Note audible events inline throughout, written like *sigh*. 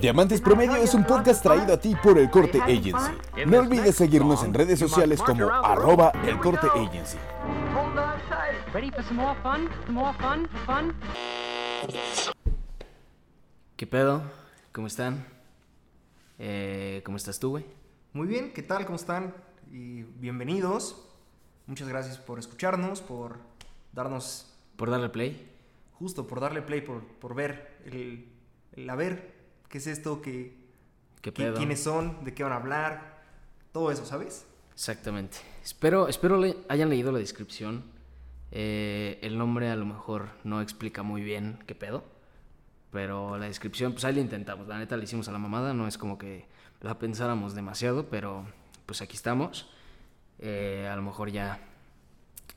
Diamantes Promedio es un podcast traído a ti por El Corte Agency. No olvides seguirnos en redes sociales como arroba El Corte Agency. ¿Qué pedo? ¿Cómo están? Eh, ¿Cómo estás tú, güey? Muy bien, ¿qué tal? ¿Cómo están? Y bienvenidos. Muchas gracias por escucharnos, por darnos, ¿Por darle play? justo por darle play, por, por ver, el, el a ver qué es esto, qué, ¿Qué pedo? quiénes son, de qué van a hablar, todo eso, ¿sabes? Exactamente. Espero, espero le hayan leído la descripción. Eh, el nombre a lo mejor no explica muy bien qué pedo. Pero la descripción, pues ahí lo intentamos. La neta le hicimos a la mamada. No es como que la pensáramos demasiado, pero pues aquí estamos. Eh, a lo mejor ya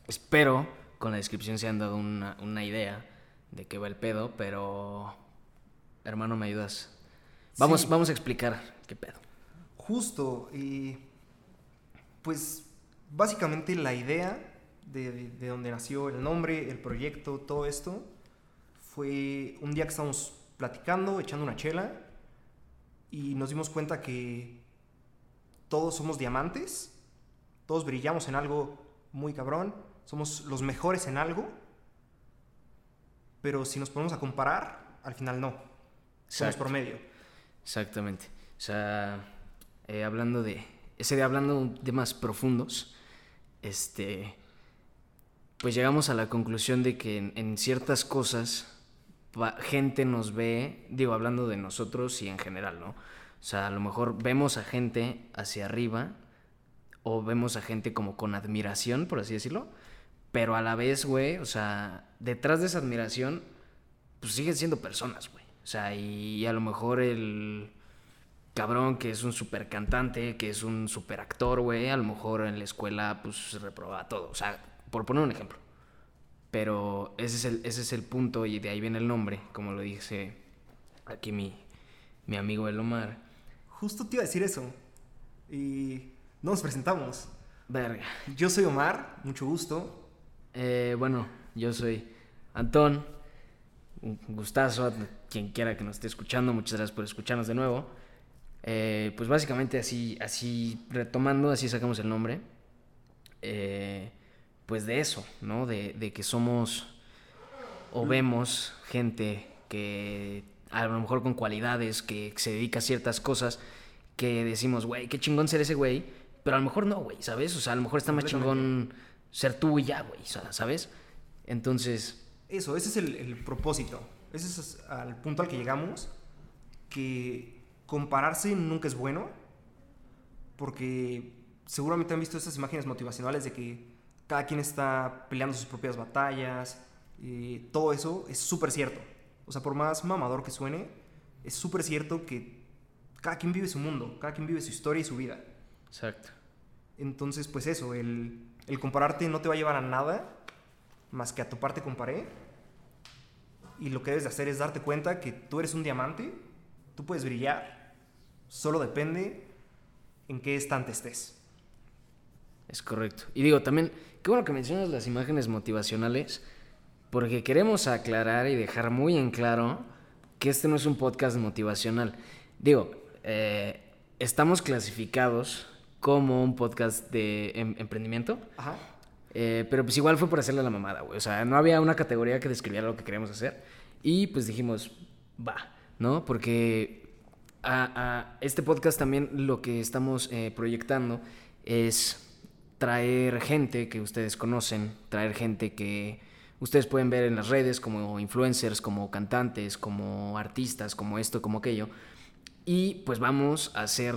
espero con la descripción se han dado una, una idea de qué va el pedo, pero hermano, ¿me ayudas? Vamos, Sí. vamos a explicar qué pedo. Justo, y pues básicamente la idea de, de, de donde nació el nombre, el proyecto, todo esto, fue un día que estábamos platicando, echando una chela, y nos dimos cuenta que todos somos diamantes, todos brillamos en algo muy cabrón, somos los mejores en algo, pero si nos ponemos a comparar, al final no, somos Exacto. promedio. Exactamente. O sea, eh, hablando de. Ese día hablando de más profundos, este. Pues llegamos a la conclusión de que en, en ciertas cosas gente nos ve, digo, hablando de nosotros y en general, ¿no? O sea, a lo mejor vemos a gente hacia arriba o vemos a gente como con admiración, por así decirlo, pero a la vez, güey, o sea, detrás de esa admiración, pues siguen siendo personas, güey. O sea, y a lo mejor el cabrón que es un super cantante, que es un super actor, güey, a lo mejor en la escuela, pues reprobaba todo. O sea, por poner un ejemplo. Pero ese es el, ese es el punto y de ahí viene el nombre, como lo dice aquí mi, mi amigo El Omar. Justo te iba a decir eso. Y no nos presentamos. Verga. Yo soy Omar, mucho gusto. Eh, bueno, yo soy Antón. Un gustazo quien quiera que nos esté escuchando. Muchas gracias por escucharnos de nuevo. Eh, pues básicamente así, así retomando, así sacamos el nombre. Eh, pues de eso, ¿no? De, de que somos o vemos gente que a lo mejor con cualidades, que se dedica a ciertas cosas, que decimos, güey, qué chingón ser ese güey, pero a lo mejor no, güey, ¿sabes? O sea, a lo mejor está más chingón ser tú y ya, güey, ¿sabes? Entonces, Eso, ese es el, el propósito. Ese es al punto al que llegamos. Que compararse nunca es bueno. Porque seguramente han visto esas imágenes motivacionales de que cada quien está peleando sus propias batallas. y todo eso es súper cierto. O sea, por más mamador que suene, es súper cierto que cada quien vive su mundo, cada quien vive su historia y su vida. exacto. Entonces, pues eso, el, el compararte no te va a llevar a nada más que a toparte con pared. Y lo que debes de hacer es darte cuenta que tú eres un diamante, tú puedes brillar, solo depende en qué estante estés. Es correcto. Y digo, también, qué bueno que mencionas las imágenes motivacionales, porque queremos aclarar y dejar muy en claro que este no es un podcast motivacional. Digo, eh, estamos clasificados como un podcast de em- emprendimiento, Ajá. Eh, pero pues igual fue por hacerle la mamada, güey. O sea, no había una categoría que describiera lo que queríamos hacer. Y pues dijimos, va, ¿no? Porque a, este podcast también lo que estamos eh, proyectando es traer gente que ustedes conocen, traer gente que ustedes pueden ver en las redes como influencers, como cantantes, como artistas, como esto, como aquello. Y pues vamos a hacer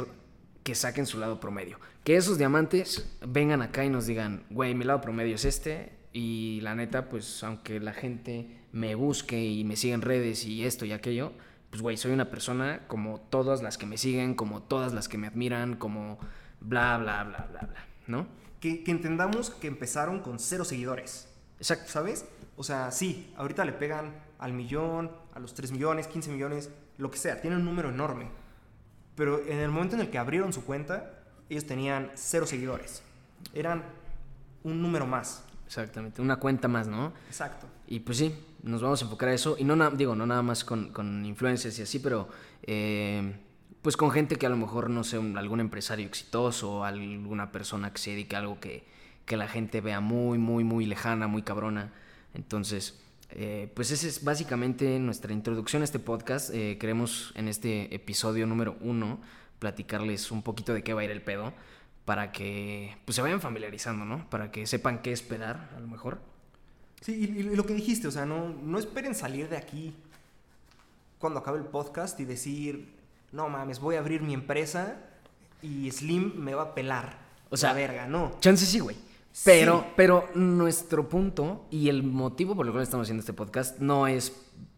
que saquen su lado promedio. Que esos diamantes vengan acá y nos digan, güey, mi lado promedio es este. Y la neta, pues aunque la gente me busque y me siga en redes y esto y aquello, pues güey, soy una persona como todas las que me siguen, como todas las que me admiran, como bla, bla, bla, bla, bla, ¿no? Que, que entendamos que empezaron con cero seguidores. Exacto. ¿Sabes? O sea, sí, ahorita le pegan al millón, a los 3 millones, 15 millones, lo que sea, tienen un número enorme. Pero en el momento en el que abrieron su cuenta, ellos tenían cero seguidores. Eran un número más. exactamente. Una cuenta más, ¿no? Exacto. Y pues sí, nos vamos a enfocar a eso. Y no, na- digo, no nada más con, con influencers y así, pero eh, pues con gente que a lo mejor, no sé, un- algún empresario exitoso alguna persona que se dedique a algo que, que la gente vea muy, muy, muy lejana, muy cabrona. Entonces, eh, pues esa es básicamente nuestra introducción a este podcast. Eh, queremos en este episodio número uno platicarles un poquito de qué va a ir el pedo para que pues se vayan familiarizando, ¿no? Para que sepan qué esperar, a lo mejor. Sí, y, y lo que dijiste, o sea, no, no esperen salir de aquí cuando acabe el podcast y decir, no mames, voy a abrir mi empresa y Slim me va a pelar. O sea, la verga, no. Chance sí, güey. Pero, Sí. pero nuestro punto y el motivo por el cual estamos haciendo este podcast no es,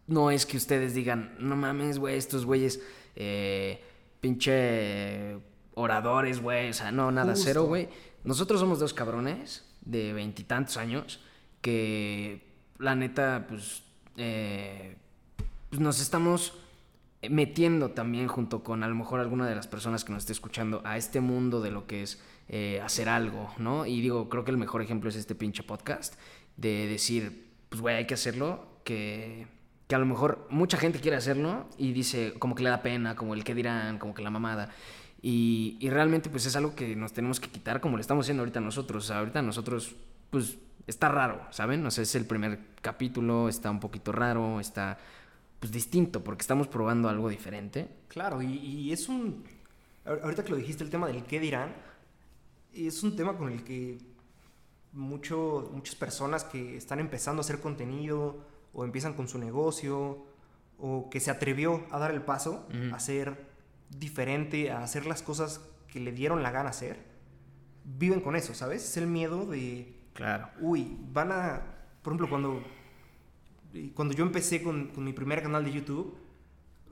no es que ustedes digan, no mames, güey, estos güeyes, eh, pinche oradores, güey. O sea, no, nada, Justo. cero, güey. Nosotros somos dos cabrones de veintitantos años que, la neta, pues, eh, pues nos estamos metiendo también junto con a lo mejor alguna de las personas que nos esté escuchando a este mundo de lo que es eh, hacer algo, ¿no? Y digo, creo que el mejor ejemplo es este pinche podcast de decir, pues güey, hay que hacerlo, que, que a lo mejor mucha gente quiere hacerlo y dice como que le da pena, como el que dirán, como que la mamada. Y, y realmente pues es algo que nos tenemos que quitar como lo estamos haciendo ahorita nosotros. Ahorita nosotros pues está raro, ¿saben? O sea, es el primer capítulo, está un poquito raro, está pues distinto porque estamos probando algo diferente. Claro, y, y es un... ahor- Ahorita que lo dijiste, el tema del qué dirán, es un tema con el que mucho, muchas personas que están empezando a hacer contenido o empiezan con su negocio o que se atrevió a dar el paso a ser diferente, a hacer las cosas que le dieron la gana hacer, viven con eso, ¿sabes? Es el miedo de, Claro. uy, van a, por ejemplo, cuando, cuando yo empecé con, con mi primer canal de YouTube,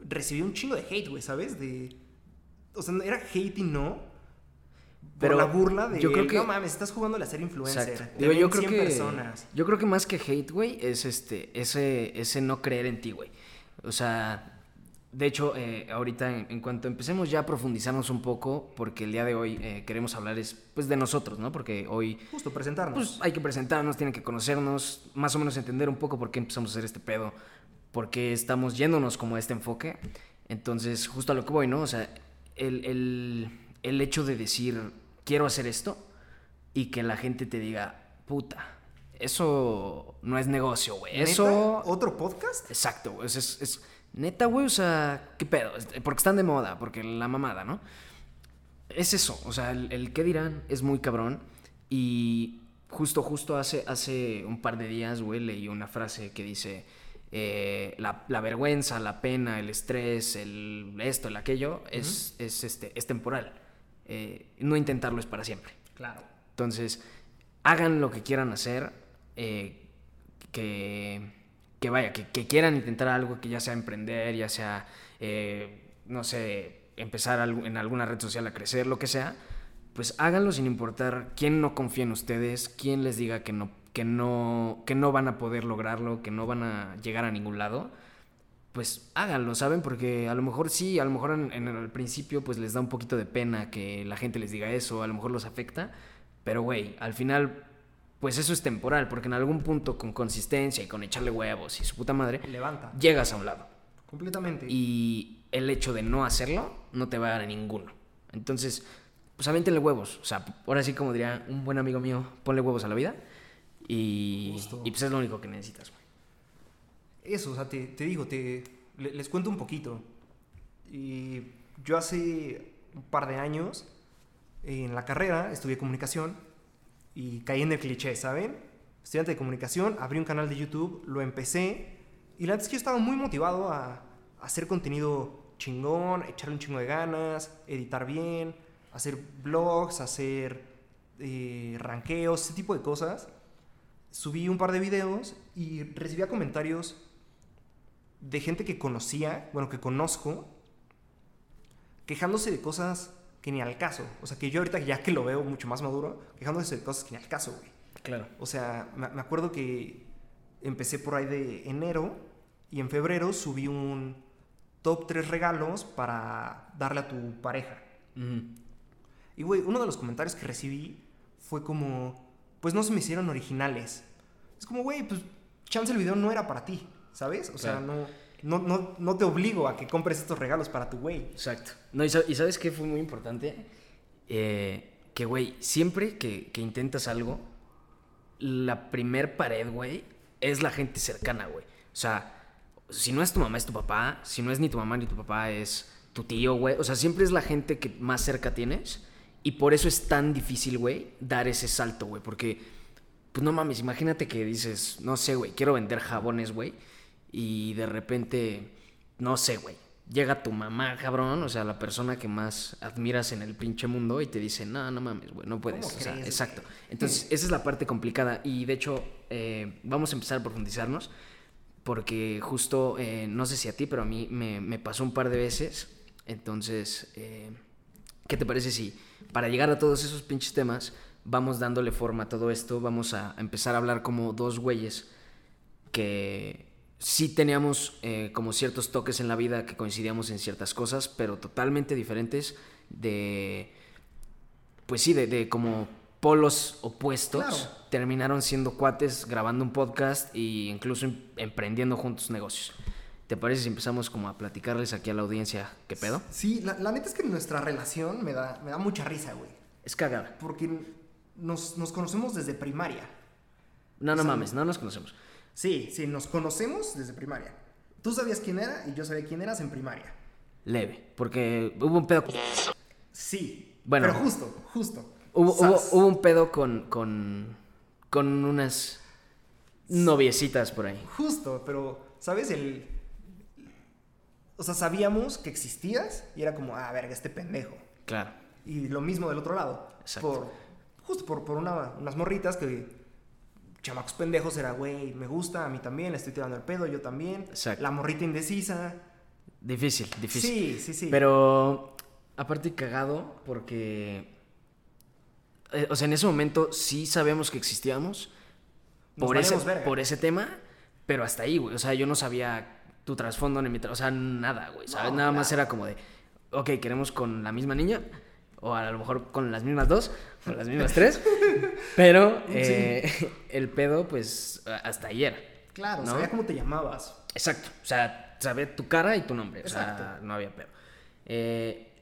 recibí un chingo de hate, güey, ¿sabes? De, o sea, era hate y no, Pero pero la burla de, yo creo que- no mames, estás jugando a ser influencer, Exacto. Digo, yo creo 100 que personas. yo creo que más que hate, güey, es este ese ese no creer en ti, güey. O sea, de hecho, eh, ahorita en, en cuanto empecemos ya a profundizarnos un poco, porque el día de hoy eh, queremos hablar es pues de nosotros, ¿no? Porque hoy Justo, presentarnos. pues hay que presentarnos, tienen que conocernos, más o menos entender un poco por qué empezamos a hacer este pedo, por qué estamos yéndonos como a este enfoque. Entonces, justo a lo que voy, ¿no? O sea, el, el, el hecho de decir, quiero hacer esto, y que la gente te diga, puta, eso no es negocio, güey. Eso... ¿Otro podcast? Exacto, güey. Es, es, es- neta, güey. O sea, ¿qué pedo? Es- Porque están de moda, porque la mamada, ¿no? Es eso. O sea, el, el qué dirán es muy cabrón. Y justo, justo hace, hace un par de días, güey, leí una frase que dice: eh, la, la vergüenza, la pena, el estrés, el esto, el aquello, es, es, este, es temporal. Eh, no intentarlo es para siempre. Claro. Entonces, hagan lo que quieran hacer, eh, que, que vaya, que, quieran intentar algo, que ya sea emprender, ya sea, eh, no sé, empezar en alguna red social a crecer, lo que sea, pues háganlo sin importar quién no confía en ustedes, quién les diga que no, que no, que no van a poder lograrlo, que no van a llegar a ningún lado. Pues háganlo, ¿saben? Porque a lo mejor sí, a lo mejor en, en el principio pues les da un poquito de pena que la gente les diga eso, a lo mejor los afecta, pero güey, al final pues eso es temporal, porque en algún punto con consistencia y con echarle huevos y su puta madre, Levanta. llegas a un lado. Completamente. Y el hecho de no hacerlo no te va a dar a ninguno. Entonces, pues avéntenle huevos. O sea, ahora sí como diría un buen amigo mío, ponle huevos a la vida. Y, Justo. y pues es lo único que necesitas, güey. Eso, o sea, te, te digo, te, le- les cuento un poquito. Y yo hace un par de años, en la carrera, estudié comunicación y caí en el cliché, ¿saben? Estudiante de comunicación, abrí un canal de YouTube, lo empecé y la verdad es que yo estaba muy motivado a, a hacer contenido chingón, echarle un chingo de ganas, editar bien, hacer blogs, hacer eh, ranqueos, ese tipo de cosas. Subí un par de videos y recibía comentarios de gente que conocía, bueno, que conozco, quejándose de cosas que ni al caso. O sea, que yo ahorita ya que lo veo mucho más maduro, quejándose de cosas que ni al caso, güey. Claro. O sea, me acuerdo que empecé por ahí de enero y en febrero subí un top 3 regalos para darle a tu pareja. Y, güey, uno de los comentarios que recibí fue como, pues no se me hicieron originales. Es como, güey, pues chance el video no era para ti, ¿sabes? O sea, no, no, no, no te obligo a que compres estos regalos para tu güey. Exacto. No, y, y ¿sabes qué fue muy importante? Eh, que, güey, siempre que, que intentas algo, la primer pared, güey, es la gente cercana, güey. O sea, si no es tu mamá, es tu papá. Si no es ni tu mamá ni tu papá, es tu tío, güey. O sea, siempre es la gente que más cerca tienes. Y por eso es tan difícil, güey, dar ese salto, güey. Porque, pues no mames, imagínate que dices, no sé, güey, quiero vender jabones, güey. Y de repente, no sé, güey. Llega tu mamá, cabrón, o sea, la persona que más admiras en el pinche mundo y te dice, no, no mames, güey, no puedes. ¿Cómo O sea, exacto. Entonces, esa es la parte complicada. Y de hecho, eh, vamos a empezar a profundizarnos. Porque justo, eh, no sé si a ti, pero a mí me, me pasó un par de veces. Entonces, eh, ¿qué te parece si para llegar a todos esos pinches temas vamos dándole forma a todo esto? Vamos a empezar a hablar como dos güeyes que sí teníamos eh, como ciertos toques en la vida que coincidíamos en ciertas cosas, pero totalmente diferentes de, pues sí, de, de como polos opuestos. Claro. Terminaron siendo cuates grabando un podcast e incluso em- emprendiendo juntos negocios. ¿Te parece si empezamos como a platicarles aquí a la audiencia qué pedo? Sí, la, la neta es que nuestra relación me da, me da mucha risa, güey. Es cagada. Porque nos, nos conocemos desde primaria. No, no mames, no nos conocemos. Sí, sí, nos conocemos desde primaria. Tú sabías quién era y yo sabía quién eras en primaria. Leve, porque hubo un pedo. Sí. Bueno. Pero justo, justo. Hubo, hubo, hubo un pedo con, con, con unas noviecitas por ahí. Justo, pero, ¿sabes? El... O sea, sabíamos que existías y era como, ah, verga, este pendejo. Claro. Y lo mismo del otro lado. Exacto. Por, justo por, por una- unas morritas que... Chamacos pendejos era, güey, me gusta, a mí también, le estoy tirando el pedo, yo también. Exacto. La morrita indecisa. Difícil, difícil. Sí, sí, sí. Pero aparte cagado porque... eh, o sea, en ese momento sí sabíamos que existíamos Nos por, ese, verga. por ese tema, pero hasta ahí, güey. O sea, yo no sabía tu trasfondo ni mi... O sea, nada, güey. ¿sabes? No, nada más era como de, ok, queremos con la misma niña, o a lo mejor con las mismas dos, o las mismas *laughs* tres, pero eh, el pedo, pues, hasta ayer. Claro, ¿no? sabía cómo te llamabas. Exacto, o sea, sabía tu cara y tu nombre, o sea, Exacto. no había pedo. Eh,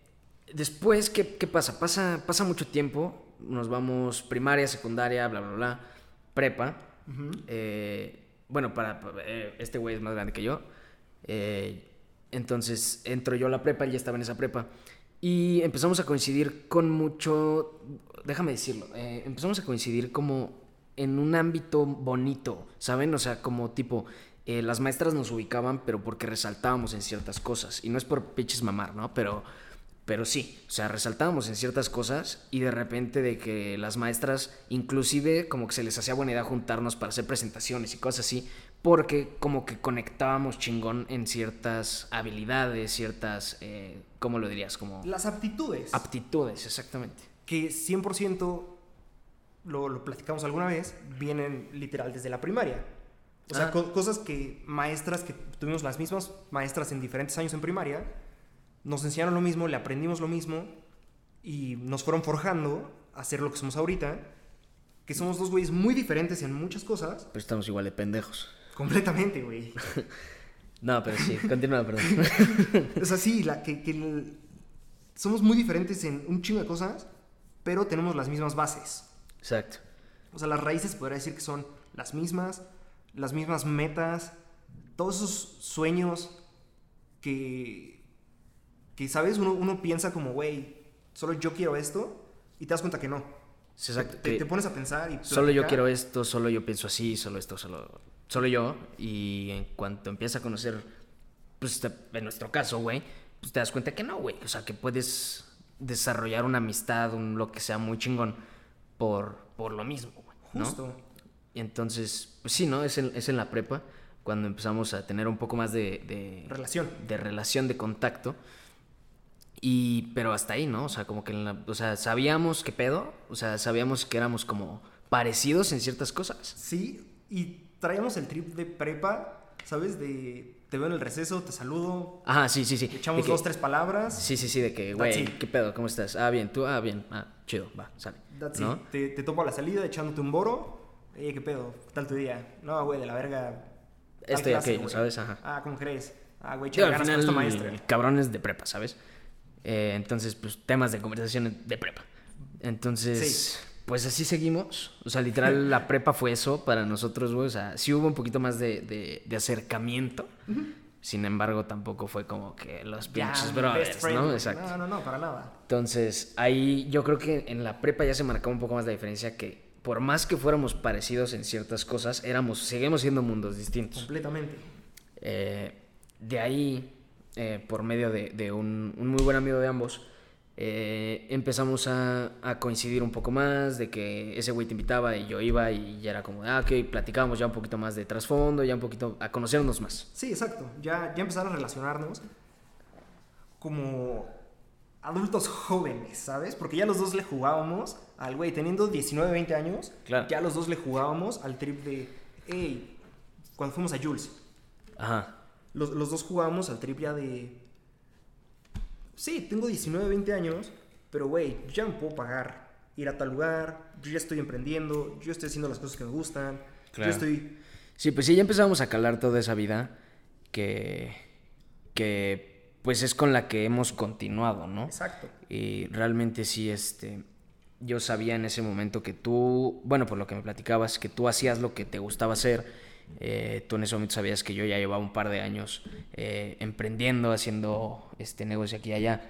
después, ¿qué, qué pasa? pasa? Pasa mucho tiempo, nos vamos primaria, secundaria, bla, bla, bla, prepa. Eh, bueno, para, para- este güey es más grande que yo. Entonces entro yo a la prepa, él ya estaba en esa prepa. Y empezamos a coincidir con mucho, déjame decirlo, eh, empezamos a coincidir como en un ámbito bonito, ¿saben? O sea, como tipo, eh, las maestras nos ubicaban, pero porque resaltábamos en ciertas cosas. Y no es por pinches mamar, ¿no? Pero, pero sí, o sea, resaltábamos en ciertas cosas y de repente de que las maestras, inclusive como que se les hacía buena idea juntarnos para hacer presentaciones y cosas así, porque como que conectábamos chingón en ciertas habilidades, ciertas, eh, ¿cómo lo dirías? Como Las aptitudes. aptitudes, exactamente. que 100% lo, lo platicamos alguna vez, vienen literal desde la primaria. O sea, Ah. co- cosas que maestras que tuvimos las mismas maestras en diferentes años en primaria, nos enseñaron lo mismo, le aprendimos lo mismo y nos fueron forjando a ser lo que somos ahorita, que somos dos güeyes muy diferentes en muchas cosas, Pero estamos igual de pendejos. Completamente, güey. *laughs* No, pero sí, continúa, perdón. *laughs* O sea, sí, la, que, que el- somos muy diferentes en un chingo de cosas, pero tenemos las mismas bases. Exacto. O sea, las raíces podría decir que son las mismas, las mismas metas, todos esos sueños que, que ¿sabes? Uno, uno piensa como, güey, solo yo quiero esto, y te das cuenta que no. Exacto. Te, pones a pensar y... solo yo quiero esto, solo yo pienso así, solo esto, solo, solo yo. Y en cuanto empieza a conocer, pues te- en nuestro caso, güey, pues te das cuenta que no, güey. O sea, que puedes desarrollar una amistad, un lo que sea muy chingón por, por lo mismo, güey. ¿no? Justo. Y entonces, pues sí, ¿no? Es en, es en la prepa cuando empezamos a tener un poco más de, de Relación. de relación, de contacto. Y, pero hasta ahí, ¿no? O sea, como que, en la- o sea, sabíamos qué pedo, o sea, sabíamos que éramos como parecidos en ciertas cosas. Sí, y traíamos el trip de prepa ¿sabes? De te veo en el receso, te saludo, Ajá, sí, sí, sí. echamos que- dos, tres palabras. Sí, sí, sí, de que, güey. ¿qué pedo? ¿Cómo estás? Ah, bien, tú, ah, bien, ah, chido, va, sale. That's ¿No? it. Te, te topo a la salida echándote un boro. Oye, ¿qué pedo? ¿Qué tal tu día? No, güey, de la verga. tal Esto y clase, aquello. ¿sabes? Ajá. Ah, ¿cómo crees? Ah, güey, al ganas final, maestra. el cabrón es de prepa, ¿sabes? Eh, entonces, pues, temas de conversación de prepa. Entonces, pues así seguimos. O sea, literal, la *laughs* prepa fue eso para nosotros, güey. O sea, sí hubo un poquito más de, de- de acercamiento. Sin embargo, tampoco fue como que los pinches best brothers, ¿no? Exacto. No, no, no, para nada. Entonces, ahí yo creo que en la prepa ya se marcaba un poco más la diferencia que por más que fuéramos parecidos en ciertas cosas, éramos, seguimos siendo mundos distintos. Completamente. Eh, de ahí, eh, por medio de, de un, un muy buen amigo de ambos, eh, empezamos a, a coincidir un poco más, de que ese güey te invitaba y yo iba y ya era como, ah, ok, platicábamos ya un poquito más de trasfondo, ya un poquito a conocernos más. Sí, exacto. Ya, ya empezaron a relacionarnos como adultos jóvenes, ¿sabes? Porque ya los dos le jugábamos al güey, teniendo 19, 20 años, Claro. ya los dos le jugábamos al trip de, hey, cuando fuimos a Jules, Ajá. los, los dos jugábamos al trip ya de, sí, tengo 19, 20 años, pero güey, yo ya me puedo pagar ir a tal lugar, yo ya estoy emprendiendo, yo estoy haciendo las cosas que me gustan, Claro. yo estoy... Sí, pues sí, ya empezamos a calar toda esa vida que, que pues es con la que hemos continuado, ¿no? Exacto. Y realmente sí, este, yo sabía en ese momento que tú, bueno, por lo que me platicabas, que tú hacías lo que te gustaba hacer. Eh, tú en ese momento sabías que yo ya llevaba un par de años eh, emprendiendo, haciendo este negocio aquí y allá.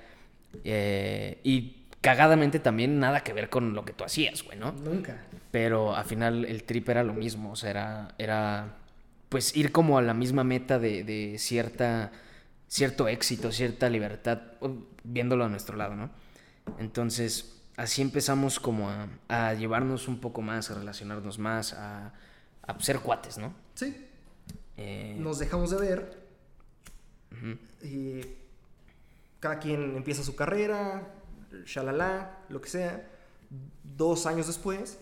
Eh, y cagadamente también nada que ver con lo que tú hacías, güey, ¿no? Nunca. Pero al final el trip era lo mismo, o sea, era, era pues ir como a la misma meta de, de cierta, cierto éxito, cierta libertad, viéndolo a nuestro lado, ¿no? Entonces, así empezamos como a, a llevarnos un poco más, a relacionarnos más, a, a ser cuates, ¿no? Sí. Eh, Nos dejamos de ver. y cada quien empieza su carrera, shalala, lo que sea. Dos años después,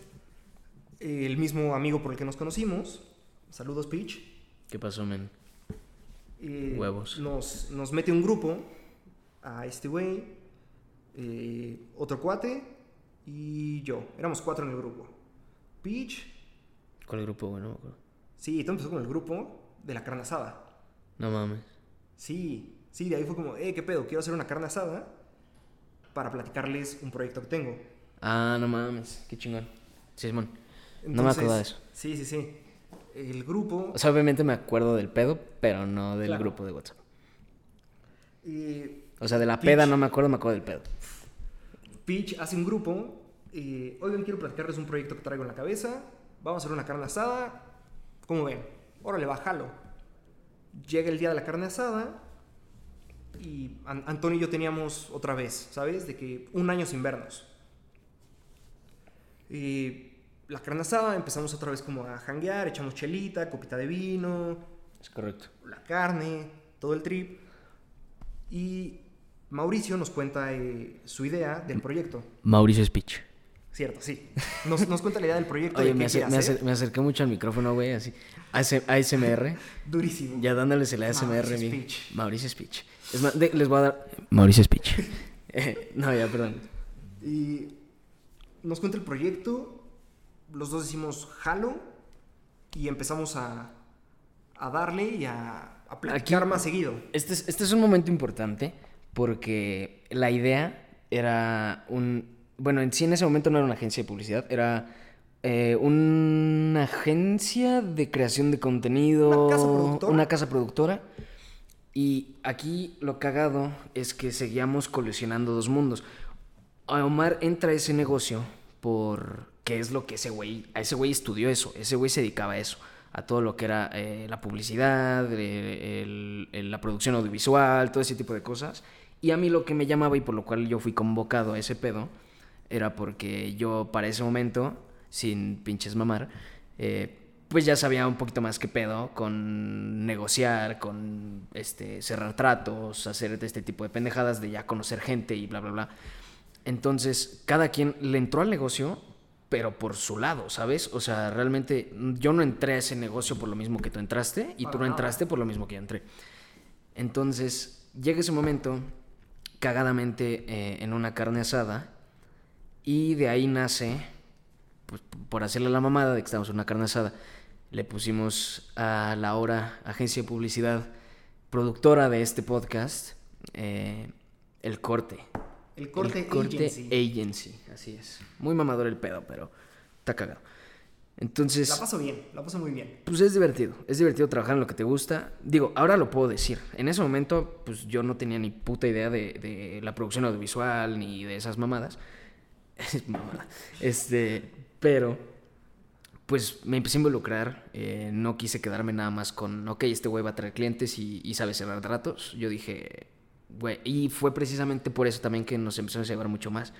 el mismo amigo por el que nos conocimos, saludos Peach, ¿Qué pasó, men? eh, Huevos. Nos, nos mete un grupo a este güey, eh, otro cuate y yo. Éramos cuatro en el grupo. Peach, ¿Cuál grupo, güey? No me acuerdo. sí, todo empezó con el grupo de la carne asada. No mames. Sí, sí, de ahí fue como, eh, ¿qué pedo? Quiero hacer una carne asada para platicarles un proyecto que tengo. Ah, no mames, qué chingón. Sí, Simón. No me acordaba de eso. Sí, sí, sí. El grupo... O sea, obviamente me acuerdo del pedo, pero no del Claro. grupo de WhatsApp. eh, O sea, de la Pitch. peda no me acuerdo, me acuerdo del pedo. Peach hace un grupo. eh, Oigan, quiero platicarles un proyecto que traigo en la cabeza. Vamos a hacer una carne asada. ¿Cómo ven? Órale, bájalo. Llega el día de la carne asada. Y An- Antonio y yo teníamos otra vez, ¿sabes? De que un año sin vernos. Y la carne asada, empezamos otra vez como a janguear, echamos chelita, copita de vino, Es correcto. la carne, todo el trip. Y Mauricio nos cuenta eh, su idea del proyecto. Mauricio Speech. Cierto, sí. Nos, nos cuenta la idea del proyecto. Oye, de me, acer- me, acer- me acerqué mucho al micrófono, güey, así. AS- ASMR. Durísimo. Ya dándoles el ASMR. Mauricio mi- Speech. Mauricio Speech. Es más, de- les voy a dar... Mauricio Speech. *laughs* Eh, no, ya, perdón. Y nos cuenta el proyecto. Los dos decimos jalo. Y empezamos a, a darle y a, a platicar Aquí- más seguido. Este es, este es un momento importante porque la idea era un... Bueno, en sí en ese momento no era una agencia de publicidad, era eh, una agencia de creación de contenido. Una casa productora. Una casa productora. Y aquí lo cagado es que seguíamos colisionando dos mundos. A Omar entra a ese negocio por qué es lo que ese güey, a ese güey estudió eso, ese güey se dedicaba a eso, a todo lo que era eh, la publicidad, eh, el- el- la producción audiovisual, todo ese tipo de cosas. Y a mí lo que me llamaba y por lo cual yo fui convocado a ese pedo era porque yo para ese momento, sin pinches mamar, eh, pues ya sabía un poquito más que pedo con negociar, con este, cerrar tratos, hacer este tipo de pendejadas de ya conocer gente y bla, bla, bla. Entonces, cada quien le entró al negocio pero por su lado, ¿sabes? O sea, realmente yo no entré a ese negocio por lo mismo que tú entraste y tú no entraste por lo mismo que yo entré. Entonces, llega ese momento, cagadamente, eh, en una carne asada, y de ahí nace, pues, por hacerle la mamada de que estamos en una carne asada, le pusimos a la hora agencia de publicidad productora de este podcast, eh, El Corte. El corte, El corte agency. agency, así es. Muy mamador el pedo, pero está cagado. Entonces, La paso bien, la paso muy bien. pues es divertido. Es divertido trabajar en lo que te gusta. Digo, ahora lo puedo decir. En ese momento, pues yo no tenía ni puta idea de, de la producción audiovisual ni de esas mamadas. *laughs* Es. Este, pero, pues me empecé a involucrar. eh, no quise quedarme nada más con, ok, este güey va a traer clientes y, y sabe cerrar tratos. Yo dije, güey, y fue precisamente por eso también que nos empezamos a llevar mucho más.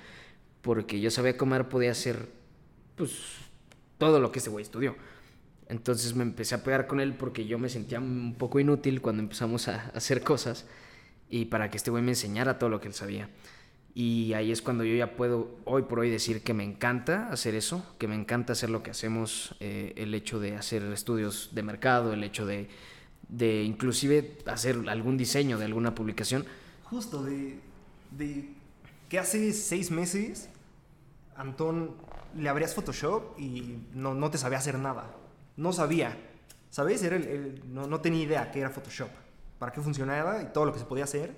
Porque yo sabía Omar podía hacer, pues, todo lo que este güey estudió. Entonces me empecé a pegar con él porque yo me sentía un poco inútil cuando empezamos a hacer cosas y para que este güey me enseñara todo lo que él sabía. Y ahí es cuando yo ya puedo hoy por hoy decir que me encanta hacer eso, que me encanta hacer lo que hacemos, eh, el hecho de hacer estudios de mercado, el hecho de, de inclusive hacer algún diseño de alguna publicación. Justo de, de que hace seis meses Antón le abrías Photoshop y no, no te sabía hacer nada. No sabía. ¿Sabes? Era el- el- no, no tenía idea qué era Photoshop, para qué funcionaba y todo lo que se podía hacer.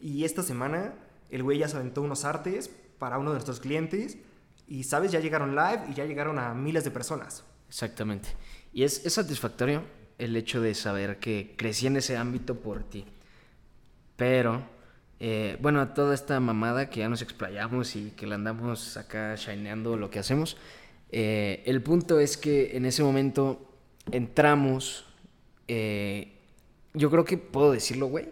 Y esta semana el güey ya se aventó unos artes para uno de nuestros clientes y, ¿sabes? Ya llegaron live y ya llegaron a miles de personas. Exactamente. Y es, es satisfactorio el hecho de saber que crecí en ese ámbito por ti. Pero, eh, bueno, a toda esta mamada que ya nos explayamos y que la andamos acá shineando lo que hacemos, eh, el punto es que en ese momento entramos, eh, yo creo que puedo decirlo, güey,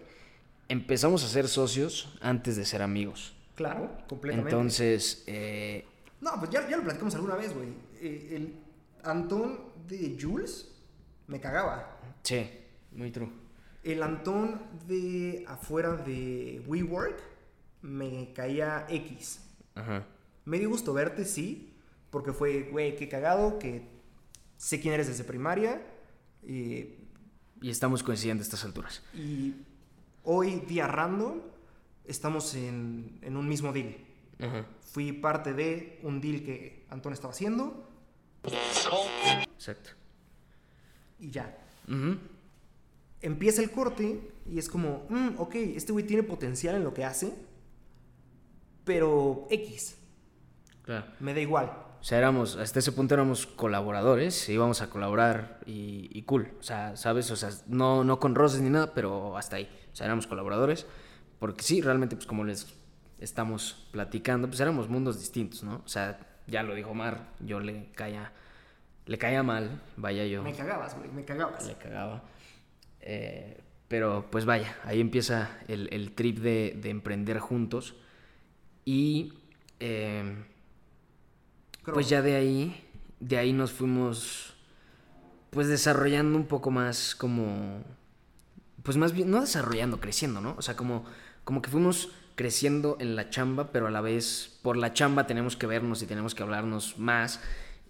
empezamos a ser socios antes de ser amigos. Claro, completamente. Entonces, eh, No, pues ya, ya lo platicamos alguna vez, güey. Eh, el Antón de Jules me cagaba. sí, muy true. El Antón de afuera de WeWork me caía X. Ajá. Me dio gusto verte, sí, porque fue, güey, qué cagado, que sé quién eres desde primaria. eh, Y estamos coincidiendo a estas alturas. y hoy, día random, estamos en, en un mismo deal. Ajá. Fui parte de un deal que Antón estaba haciendo Exacto. y ya. Empieza el corte y es como, "Mm, ok, este güey tiene potencial en lo que hace, pero X, Claro. me da igual. O sea, éramos, hasta ese punto éramos colaboradores, íbamos a colaborar y, y cool. O sea, ¿sabes? O sea, no, no con roces ni nada, pero hasta ahí. O sea, éramos colaboradores. Porque sí, realmente, pues como les estamos platicando, pues éramos mundos distintos, ¿no? O sea, ya lo dijo Omar, yo le caía, le caía mal, vaya yo. Me cagabas, güey, me cagabas. le cagaba. Eh, pero pues vaya, ahí empieza el, el trip de, de emprender juntos. Y eh, pues ya de ahí, de ahí nos fuimos pues desarrollando un poco más como, pues más bien, no desarrollando, creciendo, ¿no? O sea, como, como que fuimos creciendo en la chamba, pero a la vez por la chamba tenemos que vernos y tenemos que hablarnos más.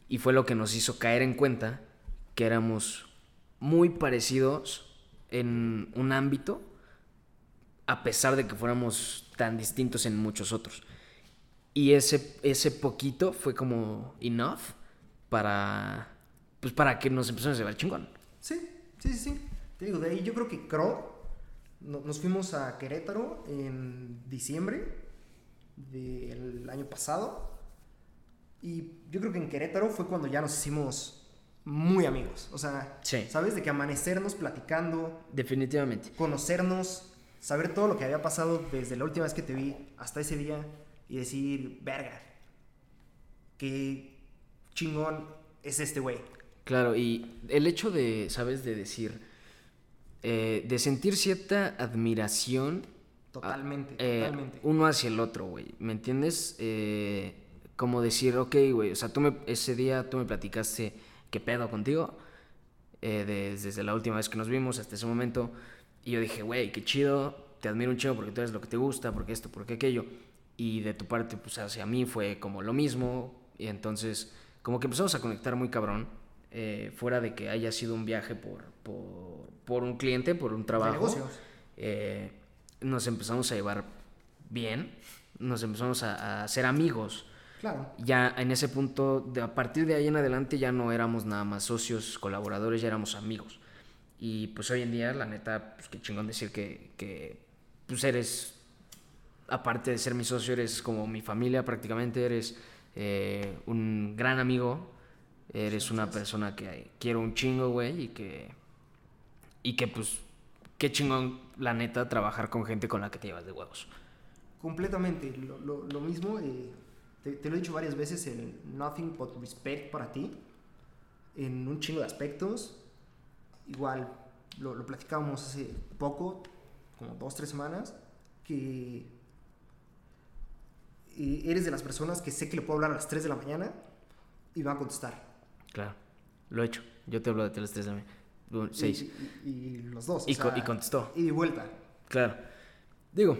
Y fue lo que nos hizo caer en cuenta que éramos muy parecidos en un ámbito, a pesar de que fuéramos tan distintos en muchos otros. Y ese, ese poquito fue como enough para, pues para que nos empezamos a llevar chingón. Sí, sí, sí, sí. Te digo, de ahí yo creo que Crow, no- nos fuimos a Querétaro en diciembre del año pasado. Y yo creo que en Querétaro fue cuando ya nos hicimos muy amigos. O sea, Sí. ¿sabes? De que amanecernos platicando, Definitivamente. conocernos, saber todo lo que había pasado desde la última vez que te vi hasta ese día y decir, verga, qué chingón es este güey. Claro, y el hecho de, ¿sabes? De decir, eh, de sentir cierta admiración. Totalmente, eh, totalmente. Uno hacia el otro, güey. ¿Me entiendes? Eh, como decir, ok, güey, o sea, tú me, ese día tú me platicaste qué pedo contigo, eh, de- desde la última vez que nos vimos hasta ese momento, y yo dije, güey, qué chido, te admiro un chido porque tú eres lo que te gusta, porque esto, porque aquello, y de tu parte, pues hacia mí fue como lo mismo, y entonces como que empezamos a conectar muy cabrón, eh, fuera de que haya sido un viaje por, por, por un cliente, por un trabajo. eh, nos empezamos a llevar bien, nos empezamos a, a ser amigos. Claro. Ya en ese punto, de, a partir de ahí en adelante ya no éramos nada más socios, colaboradores, ya éramos amigos. Y pues hoy en día, la neta, pues qué chingón decir que, que pues eres, aparte de ser mi socio, eres como mi familia prácticamente, eres eh, un gran amigo, eres una persona que quiero un chingo, güey, y que, y que pues, qué chingón, la neta, trabajar con gente con la que te llevas de huevos. Completamente. Lo, lo- lo mismo, eh, te, te lo he dicho varias veces, el nothing but respect para ti, en un chingo de aspectos. Igual, lo, lo platicábamos hace poco, como dos, tres semanas, que eh, eres de las personas que sé que le puedo hablar a las 3 de la mañana y va a contestar. Claro, lo he hecho. Yo te hablo de tele 3 de 6. Y, y- y los dos. o Y, co- sea, y contestó. Y de vuelta. Claro. Digo,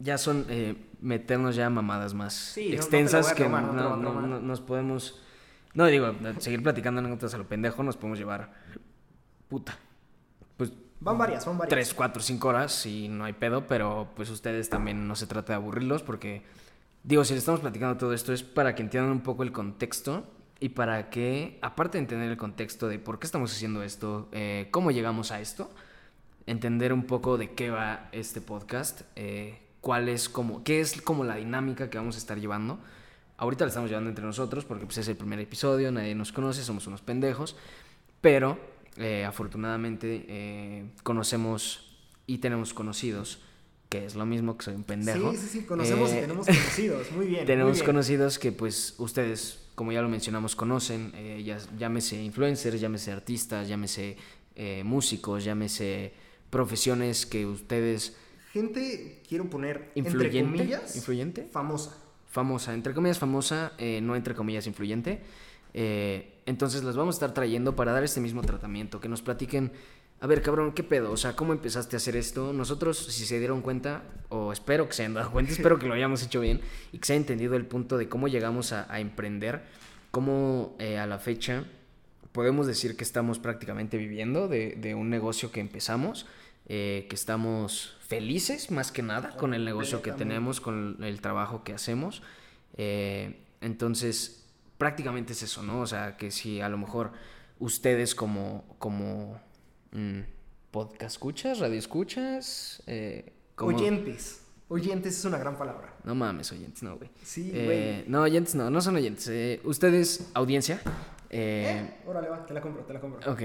ya son eh, meternos ya mamadas más Sí, no- no extensas que tomar, no no, nos podemos. No, digo, seguir platicando anécdotas a lo pendejo, nos podemos llevar. Puta. Pues Van varias, van varias. 3, 4, 5 horas y no hay pedo, pero pues ustedes también no se trata de aburrirlos porque, digo, si les estamos platicando todo esto es para que entiendan un poco el contexto y para que, aparte de entender el contexto de por qué estamos haciendo esto, eh, cómo llegamos a esto, entender un poco de qué va este podcast, eh, cuál es como, qué es como la dinámica que vamos a estar llevando. Ahorita la estamos llevando entre nosotros porque pues, es el primer episodio, nadie nos conoce, somos unos pendejos, pero eh, afortunadamente eh, conocemos y tenemos conocidos, que es lo mismo que soy un pendejo. Sí, sí, sí, conocemos y Eh, tenemos conocidos. Muy bien. *laughs* tenemos muy bien. conocidos que pues ustedes, como ya lo mencionamos, conocen, eh, ya- llámese influencers, llámese artistas, llámese eh, músicos, llámese profesiones que ustedes... Gente, quiero poner, entre ¿Influyente? comillas, ¿Influyente? famosa. famosa, entre comillas famosa, eh, no entre comillas influyente. Eh, entonces las vamos a estar trayendo para dar este mismo tratamiento, que nos platiquen, a ver cabrón, ¿qué pedo? O sea, ¿cómo empezaste a hacer esto? Nosotros, si se dieron cuenta, o espero que se hayan dado cuenta, *laughs* espero que lo hayamos hecho bien y que se haya entendido el punto de cómo llegamos a, a emprender, cómo eh, a la fecha podemos decir que estamos prácticamente viviendo de, de un negocio que empezamos, eh, que estamos felices más que nada con el negocio que tenemos, con el trabajo que hacemos. Eh, entonces, prácticamente es eso, ¿no? O sea, que si a lo mejor ustedes como, como mm, podcast escuchas, radio escuchas, eh. Oyentes. Oyentes es una gran palabra. No mames, oyentes, no, güey. Sí, Eh, no, oyentes no, no son oyentes. eh, ustedes, audiencia. eh, órale, va, te la compro, te la compro. Ok,